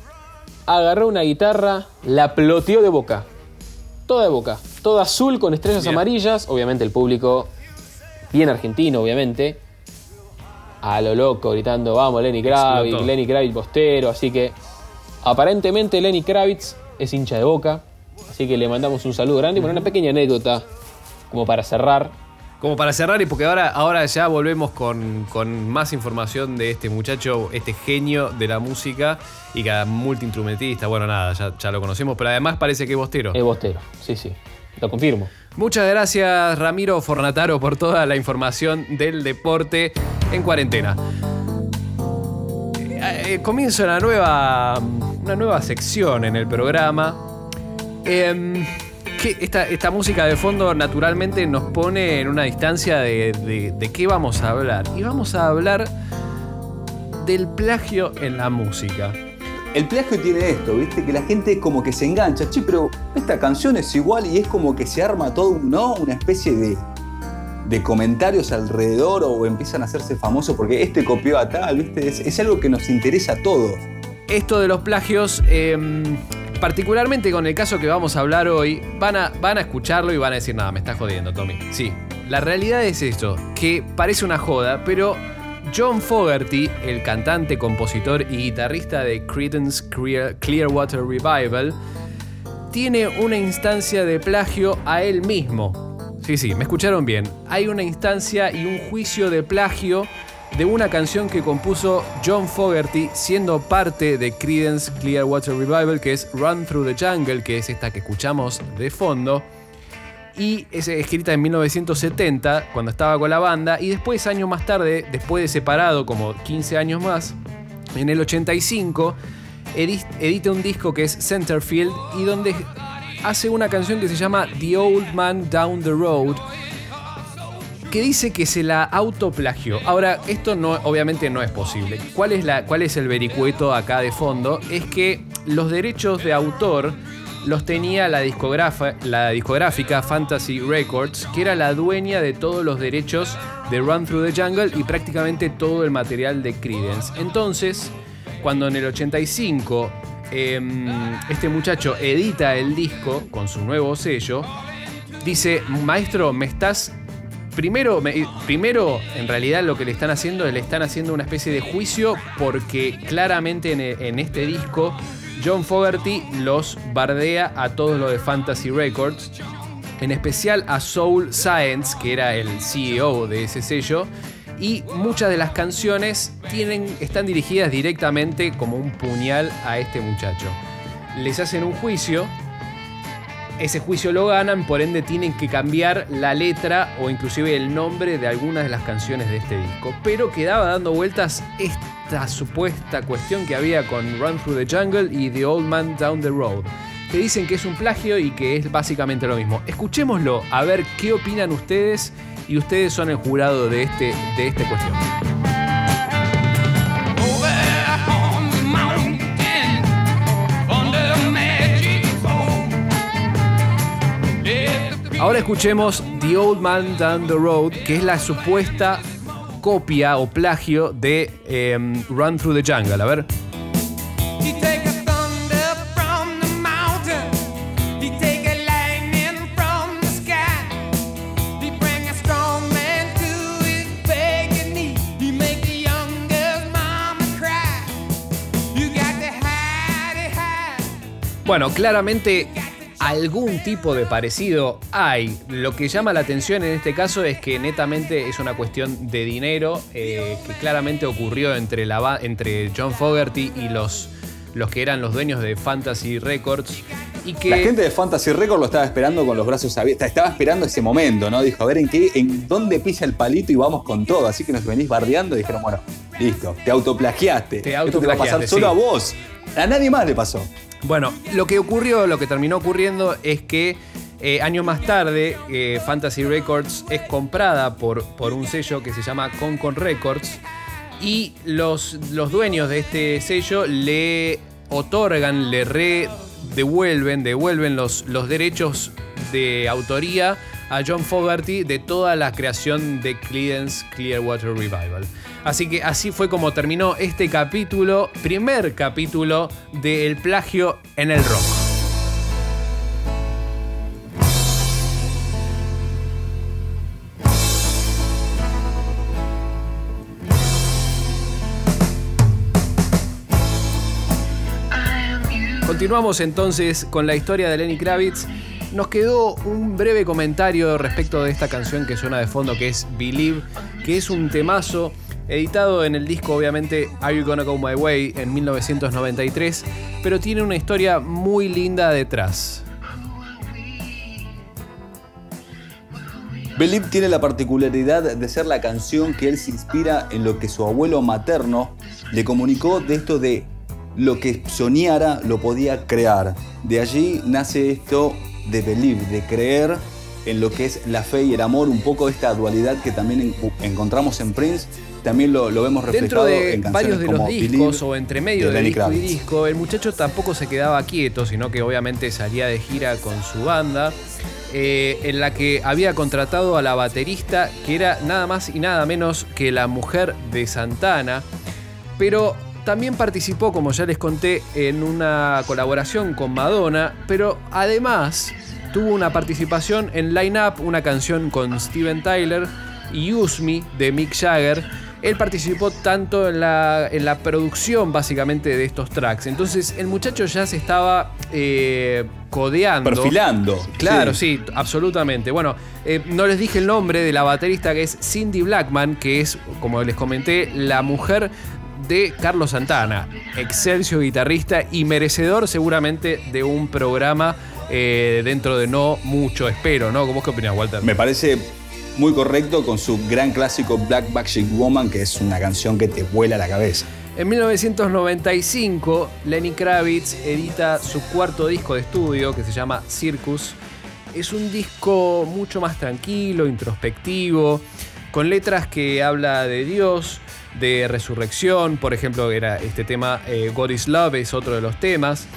agarró una guitarra, la ploteó de boca, toda de boca, toda azul con estrellas Bien. amarillas, obviamente el público, bien argentino obviamente, a lo loco gritando, vamos Lenny Kravitz. Lenny Kravitz Bostero, así que aparentemente Lenny Kravitz es hincha de boca, así que le mandamos un saludo grande y bueno, una pequeña anécdota como para cerrar. Como para cerrar, y porque ahora, ahora ya volvemos con, con más información de este muchacho, este genio de la música y cada multiinstrumentista. Bueno, nada, ya, ya lo conocemos, pero además parece que es bostero. Es Bostero, sí, sí, lo confirmo. Muchas gracias, Ramiro Fornataro, por toda la información del deporte en cuarentena. Eh, eh, comienzo una nueva, una nueva sección en el programa. Em, que esta, esta música de fondo naturalmente nos pone en una distancia de, de- qué vamos a hablar. Y vamos a hablar del plagio en la música. El plagio tiene esto, ¿viste? Que la gente como que se engancha. Che, pero esta canción es igual y es como que se arma todo, ¿no? Una especie de, de comentarios alrededor o empiezan a hacerse famosos porque este copió a tal, ¿viste? Es, es algo que nos interesa a todos. Esto de los plagios, eh, particularmente con el caso que vamos a hablar hoy, van a, van a escucharlo y van a decir, nada, me estás jodiendo, Tommy. Sí, la realidad es esto, que parece una joda, pero John Fogerty, el cantante, compositor y guitarrista de Creedence Clear- Clearwater Revival, tiene una instancia de plagio a él mismo. Sí, sí, me escucharon bien. Hay una instancia y un juicio de plagio de una canción que compuso John Fogerty siendo parte de Creedence Clearwater Revival, que es Run Through the Jungle, que es esta que escuchamos de fondo. Y es escrita en 1970, cuando estaba con la banda, y después, años más tarde, después de separado, como 15 años más, en el 85, edi- edita un disco que es Centerfield y donde hace una canción que se llama The Old Man Down the Road, que dice que se la autoplagió. Ahora, esto no, obviamente no es posible. ¿Cuál es, la, ¿Cuál es el vericueto acá de fondo? Es que los derechos de autor los tenía la, la discográfica Fantasy Records, que era la dueña de todos los derechos de Run Through the Jungle y prácticamente todo el material de Creedence. Entonces, cuando en el 85 em, este muchacho edita el disco con su nuevo sello, dice, maestro, me estás... Primero, me- primero, en realidad lo que le están haciendo es le están haciendo una especie de juicio porque claramente en, en este disco John Fogerty los bardea a todos los de Fantasy Records, en especial a Soul Science, que era el CEO de ese sello, y muchas de las canciones tienen, están dirigidas directamente como un puñal a este muchacho. Les hacen un juicio ese juicio lo ganan, por ende tienen que cambiar la letra o inclusive el nombre de algunas de las canciones de este disco. Pero quedaba dando vueltas esta supuesta cuestión que había con Run Through the Jungle y The Old Man Down the Road. Que dicen que es un plagio y que es básicamente lo mismo. Escuchémoslo a ver qué opinan ustedes y ustedes son el jurado de, este, de esta cuestión. Ahora escuchemos The Old Man Down the Road, que es la supuesta copia o plagio de em, Run Through the Jungle. A ver. Bueno, claramente algún tipo de parecido hay. Lo que llama la atención en este caso es que netamente es una cuestión de dinero eh, que claramente ocurrió entre, la, entre John Fogerty y los, los que eran los dueños de Fantasy Records. Y que La gente de Fantasy Record lo estaba esperando con los brazos abiertos. Estaba esperando ese momento, ¿no? Dijo, a ver en qué, en dónde pisa el palito y vamos con todo. Así que nos venís bardeando y dijeron, bueno, listo, te autoplagiaste. Te Esto te va a pasar autoplagiaste, solo a vos. A nadie más le pasó. Bueno, lo que ocurrió, lo que terminó ocurriendo es que eh, años más tarde eh, Fantasy Records es comprada por, por un sello que se llama Concon Records Y los, los dueños de este sello le otorgan, le devuelven, devuelven los, los derechos de autoría a John Fogerty de toda la creación de Creedence Clearwater Revival. Así que así fue como terminó este capítulo, primer capítulo del plagio en el rock. Continuamos entonces con la historia de Lenny Kravitz. Nos quedó un breve comentario respecto de esta canción que suena de fondo, que es Believe, que es un temazo editado en el disco obviamente Are You Gonna Go My Way en 1993, pero tiene una historia muy linda detrás. Believe tiene la particularidad de ser la canción que él se inspira en lo que su abuelo materno le comunicó de esto de lo que soñara lo podía crear. De allí nace esto de believe, de creer en lo que es la fe y el amor, un poco esta dualidad que también en- encontramos en Prince, también lo, lo vemos reflejado Dentro de en varios de los discos Believe o entre medio de de disco y disco, el muchacho tampoco se quedaba quieto, sino que obviamente salía de gira con su banda, eh, en la que había contratado a la baterista, que era nada más y nada menos que la mujer de Santana, pero también participó, como ya les conté, en una colaboración con Madonna, pero además tuvo una participación en Line Up, una canción con Steven Tyler y Use Me de Mick Jagger. Él participó tanto en la, en la producción básicamente de estos tracks. Entonces el muchacho ya se estaba eh, codeando. Perfilando. Claro, sí, absolutamente. Bueno, eh, no les dije el nombre de la baterista que es Cindy Blackman, que es, como les comenté, la mujer de Carlos Santana, excelso guitarrista y merecedor seguramente de un programa eh, dentro de no mucho, espero, ¿no? ¿Vos qué opinas, Walter? Me parece muy correcto con su gran clásico Black Backstreet Woman, que es una canción que te vuela la cabeza. En 1995, Lenny Kravitz edita su cuarto disco de estudio que se llama Circus. Es un disco mucho más tranquilo, introspectivo, con letras que habla de Dios, de resurrección, por ejemplo, era este tema eh, God is Love es otro de los temas.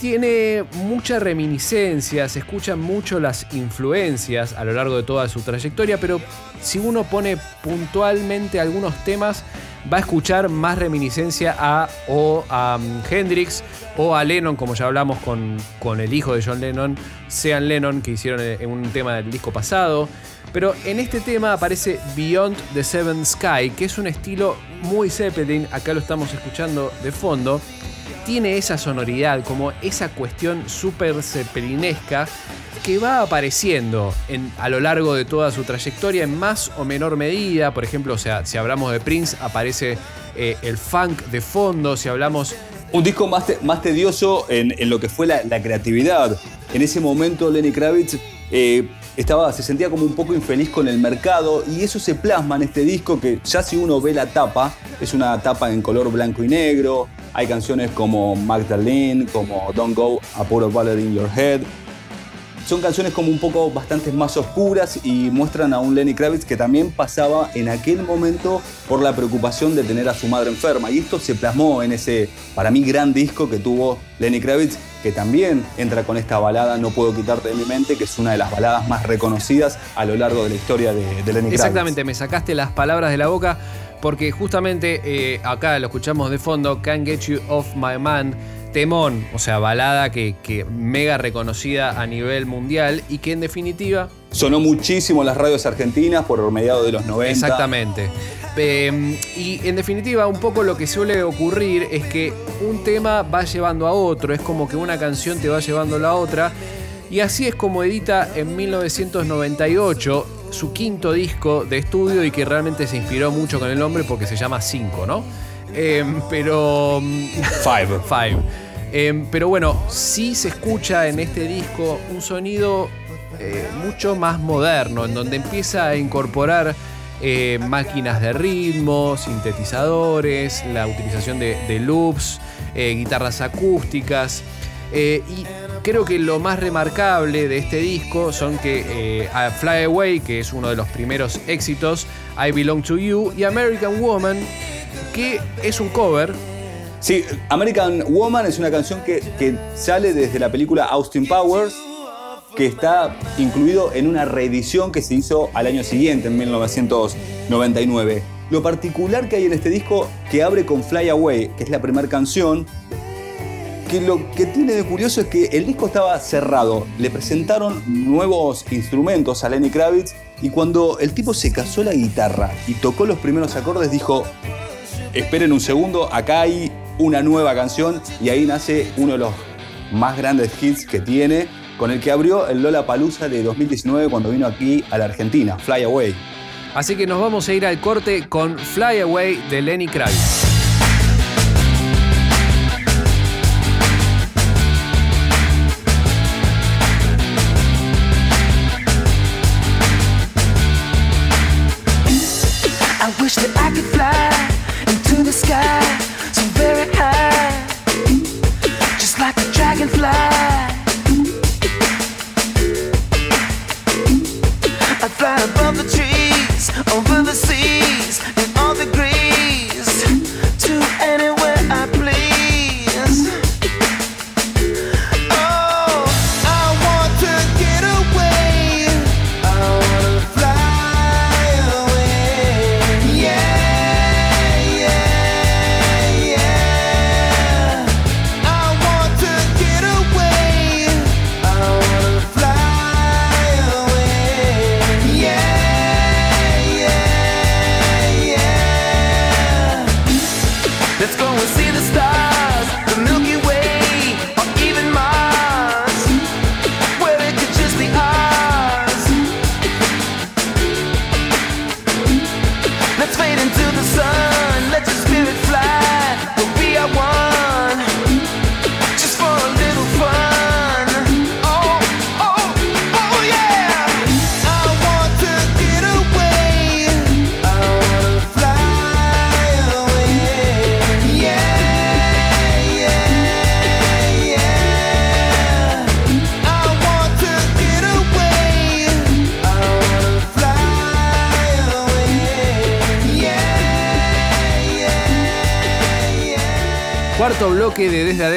Tiene mucha reminiscencia, se escuchan mucho las influencias a lo largo de toda su trayectoria, pero si uno pone puntualmente algunos temas, va a escuchar más reminiscencia a o a um, Hendrix o a Lennon, como ya hablamos con, con el hijo de John Lennon, Sean Lennon, que hicieron en un tema del disco pasado. Pero en este tema aparece Beyond the Seven Sky, que es un estilo muy Zeppelin, acá lo estamos escuchando de fondo. Tiene esa sonoridad, como esa cuestión súper zeppelinesca que va apareciendo en- a lo largo de toda su trayectoria en más o menor medida. Por ejemplo, o sea, si hablamos de Prince, aparece eh, el funk de fondo. Si hablamos Un disco más, más tedioso en, lo que fue la, la creatividad. En ese momento Lenny Kravitz eh, estaba, se sentía como un poco infeliz con el mercado y eso se plasma en este disco que ya si uno ve la tapa, es una tapa en color blanco y negro. Hay canciones como Magdalene, como Don't Go, A a Ballad in Your Head. Son canciones como un poco bastante más oscuras y muestran a un Lenny Kravitz que también pasaba en aquel momento por la preocupación de tener a su madre enferma. Y esto se plasmó en ese, para mí, gran disco que tuvo Lenny Kravitz, que también entra con esta balada No puedo quitarte de mi mente, que es una de las baladas más reconocidas a lo largo de la historia de, de Lenny Kravitz. Exactamente, me sacaste las palabras de la boca porque justamente eh, acá lo escuchamos de fondo, Can't Get You Off My Man, temón, o sea, balada que, que mega reconocida a nivel mundial y que en definitiva Sonó muchísimo en las radios argentinas por mediados de los 90. Exactamente. Eh, y en definitiva, un poco lo que suele ocurrir es que un tema va llevando a otro, es como que una canción te va llevando a la otra. Y así es como edita en 1998 su quinto disco de estudio y que realmente se inspiró mucho con el nombre porque se llama 5, ¿no? Eh, pero... Five. Five. Eh, pero bueno, sí se escucha en este disco un sonido eh, mucho más moderno, en donde empieza a incorporar eh, máquinas de ritmo, sintetizadores, la utilización de, de loops, eh, guitarras acústicas. Eh, y creo que lo más remarcable de este disco son que eh, Fly Away, que es uno de los primeros éxitos, I Belong to You y American Woman que es un cover. Sí, American Woman es una canción que, que sale desde la película Austin Powers, que está incluido en una reedición que se hizo al año siguiente, en 1999. Lo particular que hay en este disco, que abre con Fly Away, que es la primera canción, que lo que tiene de curioso es que el disco estaba cerrado. Le presentaron nuevos instrumentos a Lenny Kravitz y cuando el tipo se casó la guitarra y tocó los primeros acordes dijo, esperen un segundo, acá hay una nueva canción y ahí nace uno de los más grandes hits que tiene, con el que abrió el Lola Palusa de 2019 cuando vino aquí a la Argentina, Fly Away. Así que nos vamos a ir al corte con Fly Away de Lenny Kravitz. Could fly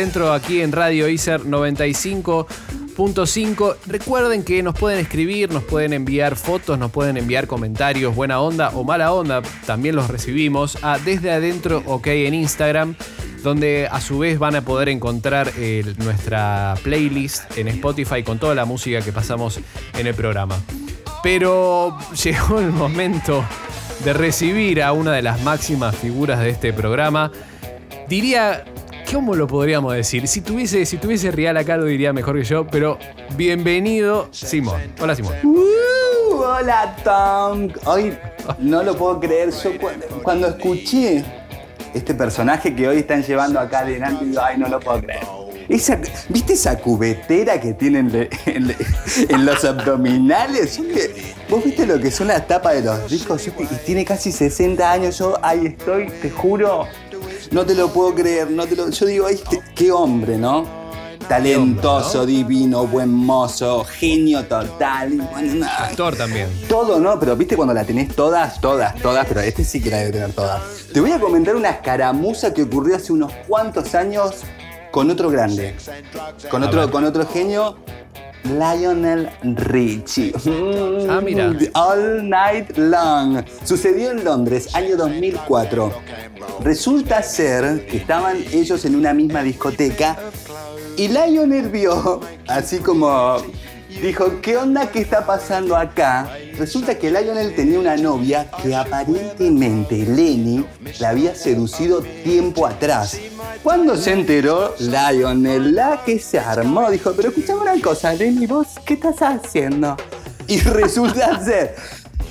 aquí en Radio ICER 95.5. Recuerden que nos pueden escribir, nos pueden enviar fotos, nos pueden enviar comentarios, buena onda o mala onda. También los recibimos a Desde Adentro OK en Instagram, donde a su vez van a poder encontrar nuestra playlist en Spotify con toda la música que pasamos en el programa. Pero llegó el momento de recibir a una de las máximas figuras de este programa. Diría, ¿cómo lo podríamos decir? Si tuviese, si tuviese Real acá lo diría mejor que yo, pero bienvenido Simón. Hola Simón. Uh, hola Tom. Hoy no lo puedo creer. Yo cu- cuando escuché este personaje que hoy están llevando acá adelante, digo, ay, no lo puedo creer. ¿Viste esa cubetera que tienen en, en los abdominales? ¿Vos viste lo que son las tapas de los discos? Que- y tiene casi 60 años. Yo ahí estoy, te juro. No te lo puedo creer. No te lo- yo digo, ay, qué, hombre, ¿no? Talentoso, divino, buen mozo, genio total. Actor también. todo, ¿no? Pero viste cuando la tenés todas, todas, todas, pero este sí que la debe tener todas. Te voy a comentar una escaramuza que ocurrió hace unos cuantos años con otro grande. Con otro, con otro genio. Lionel Richie. Ah, mira. All Night Long. Sucedió en Londres, año 2004. Resulta ser que estaban ellos en una misma discoteca y Lionel vio, así como dijo, ¿qué onda que está pasando acá? Resulta que Lionel tenía una novia que aparentemente Lenny la había seducido tiempo atrás. Cuando se enteró, Lionel, la que se armó, dijo, pero escuchame una cosa, Lenny, ¿vos qué estás haciendo? Y resulta ser...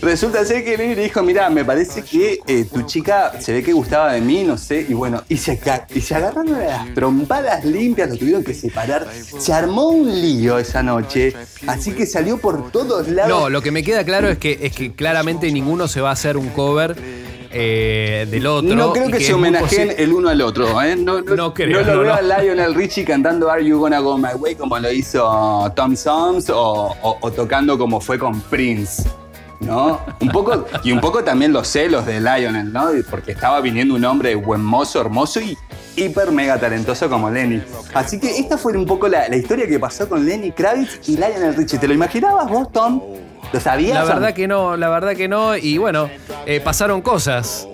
Resulta ser que le dijo, mira, me parece que eh, tu chica se ve que gustaba de mí, no sé, y bueno, y se, y se agarraron a las trompadas limpias, lo tuvieron que separar. Se armó un lío esa noche, así que salió por todos lados. No, lo que me queda claro es que, es que claramente ninguno se va a hacer un cover eh, del otro. No creo que, se homenajeen el uno al otro, ¿eh? No, no, No creo, No lo veo a Lionel Richie cantando Are You Gonna Go My Way como lo hizo Tom o, o- o tocando como fue con Prince. ¿No? Un poco, y un poco también los celos de Lionel, ¿no? Porque estaba viniendo un hombre buen mozo, hermoso y hiper mega talentoso como Lenny. Así que esta fue un poco la, la historia que pasó con Lenny Kravitz y Lionel Richie. ¿Te lo imaginabas vos, Tom? ¿Lo sabías? La verdad que no, la verdad que no. Y bueno, eh, pasaron cosas.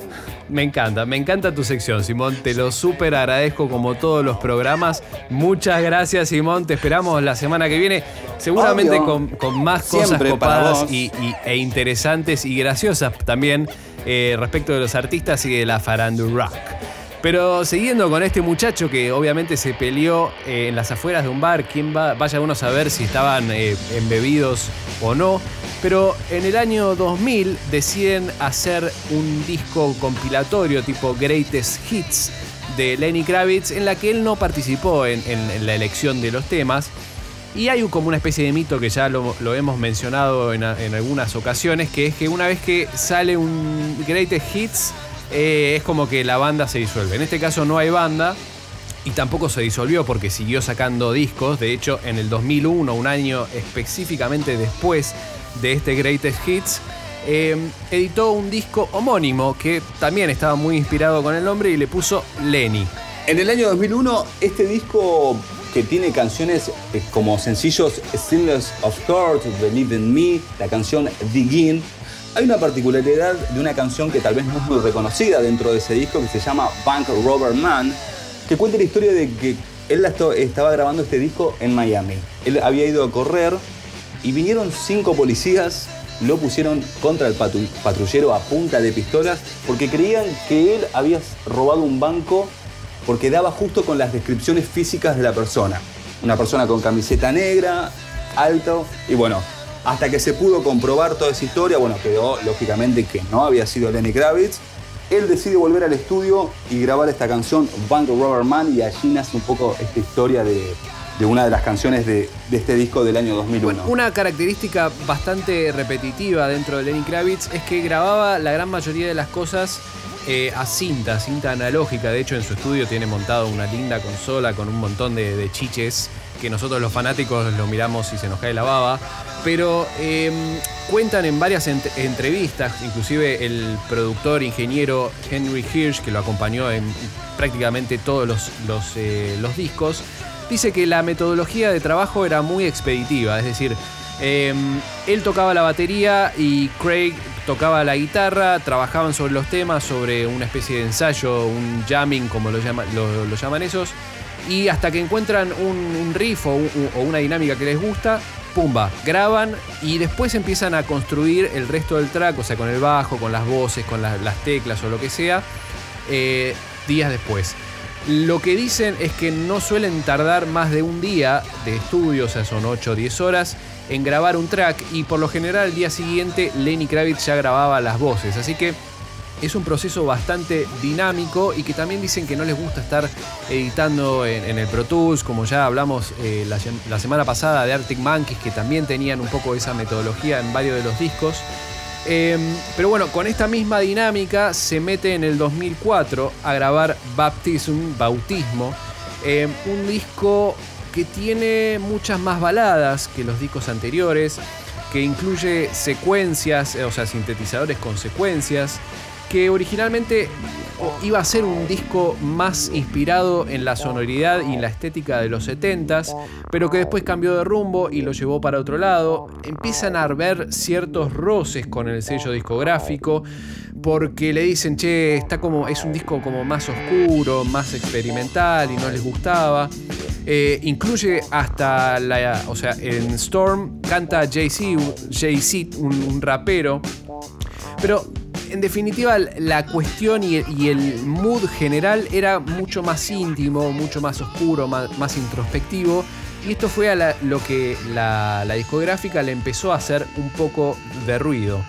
Me encanta, me encanta tu sección, Simón. Te lo súper agradezco como todos los programas. Muchas gracias, Simón. Te esperamos la semana que viene. Seguramente con, con más cosas Siempre copadas y- e interesantes y graciosas también eh, respecto de los artistas y de la farándula rock. Pero siguiendo con este muchacho que obviamente se peleó eh, en las afueras de un bar, quién va, vaya uno a saber si estaban eh, embebidos o no. Pero en el año 2000 deciden hacer un disco compilatorio tipo Greatest Hits de Lenny Kravitz en la que él no participó en, la elección de los temas. Y hay como una especie de mito que ya lo, hemos mencionado en algunas ocasiones, que es que una vez que sale un Greatest Hits, eh, es como que la banda se disuelve. En este caso no hay banda y tampoco se disolvió porque siguió sacando discos. De hecho, en el 2001, un año específicamente después de este Greatest Hits, eh, editó un disco homónimo que también estaba muy inspirado con el nombre y le puso Lenny. En el año 2001, este disco que tiene canciones eh, como sencillos Singles of Course, Believe in Me, la canción Begin, hay una particularidad de una canción que tal vez no es muy reconocida dentro de ese disco que se llama Bank Robber Man, que cuenta la historia de que él estaba grabando este disco en Miami. Él había ido a correr y vinieron cinco policías, lo pusieron contra el patrullero a punta de pistolas porque creían que él había robado un banco porque daba justo con las descripciones físicas de la persona. Una persona con camiseta negra, alto, y bueno, hasta que se pudo comprobar toda esa historia, bueno, quedó lógicamente que no había sido Lenny Kravitz. Él decide volver al estudio y grabar esta canción, Bank Robber Man, y allí nace un poco esta historia de, de una de las canciones de, de este disco del año 2001. Una característica bastante repetitiva dentro de Lenny Kravitz es que grababa la gran mayoría de las cosas eh, a cinta, cinta analógica. De hecho, en su estudio tiene montado una linda consola con un montón de, chiches que nosotros los fanáticos lo miramos y se nos cae la baba. Pero eh, cuentan en varias ent- entrevistas, inclusive el productor ingeniero Henry Hirsch, que lo acompañó en prácticamente todos los, los, eh, los discos, dice que la metodología de trabajo era muy expeditiva, es decir, eh, él tocaba la batería y Craig tocaba la guitarra, trabajaban sobre los temas, sobre una especie de ensayo, un jamming como lo, llama- lo- lo llaman esos, y hasta que encuentran un, riff o, un- o una dinámica que les gusta, pumba, graban y después empiezan a construir el resto del track, o sea, con el bajo, con las voces, con las- las teclas o lo que sea, eh, días después. Lo que dicen es que no suelen tardar más de un día de estudio, o sea, son 8 o 10 horas, en grabar un track y por lo general al día siguiente Lenny Kravitz ya grababa las voces. Así que es un proceso bastante dinámico y que también dicen que no les gusta estar editando en, el Pro Tools, como ya hablamos eh, la semana pasada de Arctic Monkeys, que también tenían un poco esa metodología en varios de los discos. Eh, pero bueno, con esta misma dinámica se mete en el 2004 a grabar Baptism, Bautismo, eh, un disco que tiene muchas más baladas que los discos anteriores, que incluye secuencias, eh, o sea, sintetizadores con secuencias, que originalmente iba a ser un disco más inspirado en la sonoridad y en la estética de los 70s, pero que después cambió de rumbo y lo llevó para otro lado. Empiezan a ver ciertos roces con el sello discográfico porque le dicen, che, está como, es un disco como más oscuro, más experimental y no les gustaba. Eh, incluye hasta la, o sea, en Storm canta Jay-Z, Jay-Z, un, un rapero, pero en definitiva la cuestión y el, mood general era mucho más íntimo, mucho más oscuro, más, introspectivo. Y esto fue a lo que la, la discográfica le empezó a hacer un poco de ruido.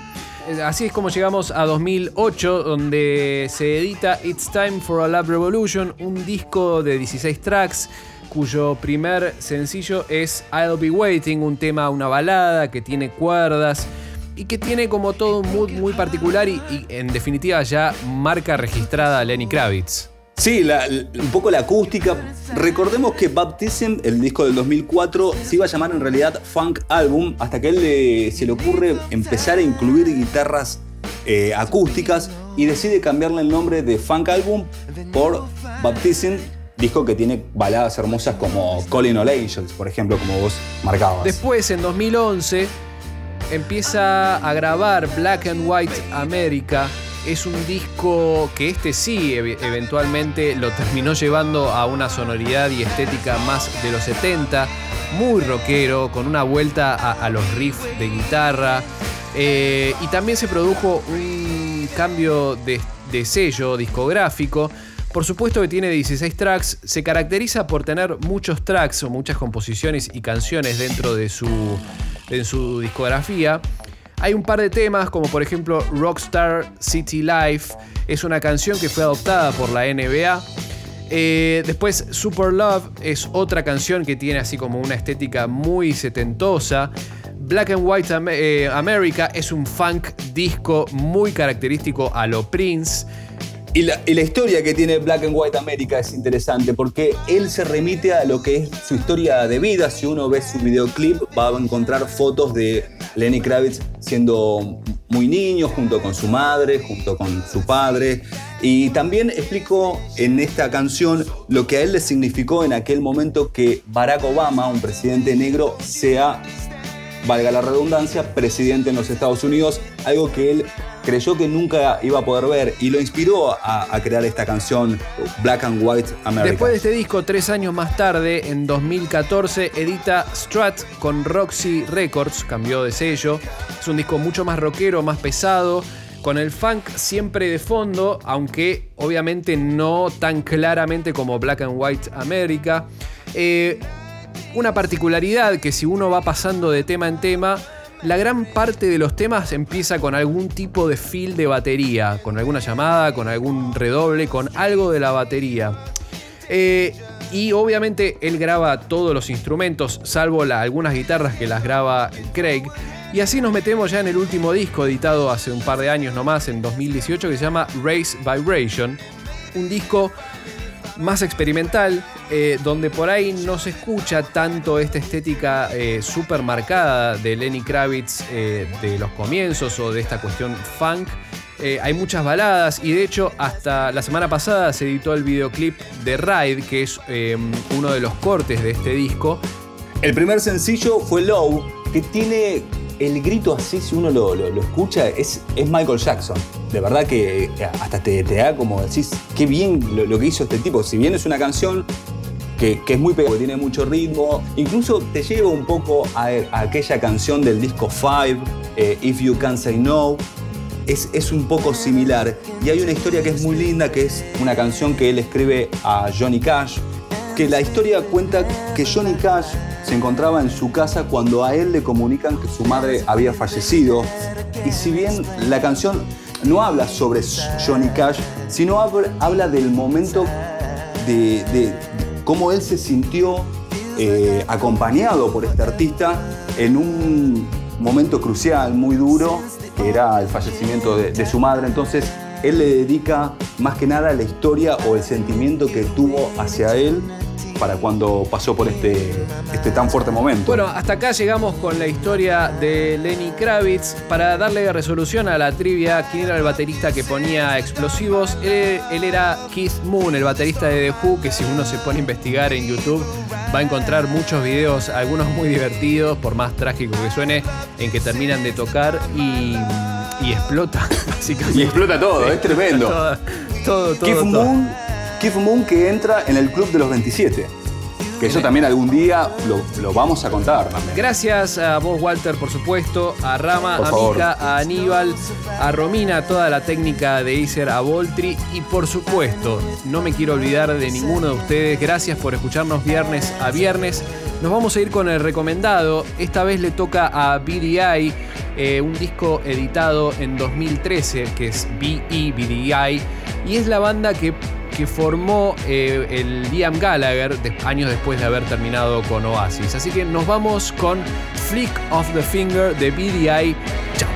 Eh, Así es como llegamos a 2008, donde se edita It's Time for a Love Revolution, un disco de 16 tracks, cuyo primer sencillo es I'll Be Waiting, un tema, una balada que tiene cuerdas y que tiene como todo un mood muy particular y, y, en definitiva ya marca registrada a Lenny Kravitz. Sí, la- la- un poco la acústica. Recordemos que Baptism, el disco del 2004, se iba a llamar en realidad Funk Album, hasta que a él le- se le ocurre empezar a incluir guitarras eh, acústicas y decide cambiarle el nombre de Funk Album por Baptism, disco que tiene baladas hermosas como Calling All Angels, por ejemplo, como vos marcabas. Después, en 2011, empieza a grabar Black and White America. Es un disco que este sí ev- eventualmente lo terminó llevando a una sonoridad y estética más de los 70, muy rockero, con una vuelta a, los riffs de guitarra. Eh, y también se produjo un cambio de sello discográfico. Por supuesto que tiene 16 tracks, se caracteriza por tener muchos tracks o muchas composiciones y canciones dentro de su, su discografía. Hay un par de temas, como por ejemplo Rockstar City Life, es una canción que fue adoptada por la NBA. Eh, después Super Love es otra canción que tiene así como una estética muy setentosa. Black and White eh, America es un funk disco muy característico a lo Prince. Y la, historia que tiene Black and White America es interesante porque él se remite a lo que es su historia de vida. Si uno ve su videoclip, va a encontrar fotos de Lenny Kravitz siendo muy niño, junto con su madre, junto con su padre. Y también explico en esta canción lo que a él le significó en aquel momento que Barack Obama, un presidente negro, sea valga la redundancia, presidente en los Estados Unidos, algo que él creyó que nunca iba a poder ver y lo inspiró a, crear esta canción Black and White America. Después de este disco, tres años más tarde, en 2014, edita Strat con Roxy Records, cambió de sello. Es un disco mucho más rockero, más pesado, con el funk siempre de fondo, aunque obviamente no tan claramente como Black and White America. Eh, una particularidad que si uno va pasando de tema en tema, la gran parte de los temas empieza con algún tipo de fill de batería, con alguna llamada, con algún redoble, con algo de la batería. Eh, y obviamente él graba todos los instrumentos, salvo algunas guitarras que las graba Craig. Y así nos metemos ya en el último disco editado hace un par de años nomás, en 2018, que se llama Race Vibration. Un disco más experimental, eh, donde por ahí no se escucha tanto esta estética eh, súper marcada de Lenny Kravitz eh, de los comienzos o de esta cuestión funk. Eh, hay muchas baladas y de hecho hasta la semana pasada se editó el videoclip de Ride, que es uno de los cortes de este disco. El primer sencillo fue Low, que tiene el grito así, si uno lo, escucha, es, Michael Jackson. De verdad que eh, hasta te, te da como decís, qué bien lo, que hizo este tipo. Si bien es una canción que, es muy pegada, tiene mucho ritmo, incluso te lleva un poco a, a aquella canción del disco Five, eh, If You Can Say No. Es, es un poco similar. Y hay una historia que es muy linda, que es una canción que él escribe a Johnny Cash, que la historia cuenta que Johnny Cash se encontraba en su casa cuando a él le comunican que su madre había fallecido. Y si bien la canción no habla sobre Johnny Cash, sino habla, del momento de, de cómo él se sintió eh, acompañado por este artista en un momento crucial, muy duro, que era el fallecimiento de, de su madre. Entonces, él le dedica más que nada la historia o el sentimiento que tuvo hacia él para cuando pasó por este, este tan fuerte momento. Bueno, hasta acá llegamos con la historia de Lenny Kravitz. Para darle resolución a la trivia, ¿quién era el baterista que ponía explosivos? Él, él era Keith Moon, el baterista de The Who, que si uno se pone a investigar en YouTube va a encontrar muchos videos, algunos muy divertidos, por más trágico que suene, en que terminan de tocar y, y explota, básicamente. y explota todo, es tremendo. Todo, todo, todo. Keith todo. Moon, Keith Moon que entra en el club de los 27. Que eso también algún día lo, lo vamos a contar también. Gracias a vos, Walter, por supuesto, a Rama, Por a favor. Mika, a Aníbal, a Romina, toda la técnica de Acer, a Voltri y por supuesto, no me quiero olvidar de ninguno de ustedes. Gracias por escucharnos viernes a viernes. Nos vamos a ir con el recomendado. Esta vez le toca a BDI, eh, un disco editado en 2013 que es BE BDI y es la banda que que formó eh, el Liam Gallagher años después de haber terminado con Oasis. Así que nos vamos con Flick of the Finger de BDI. Chao.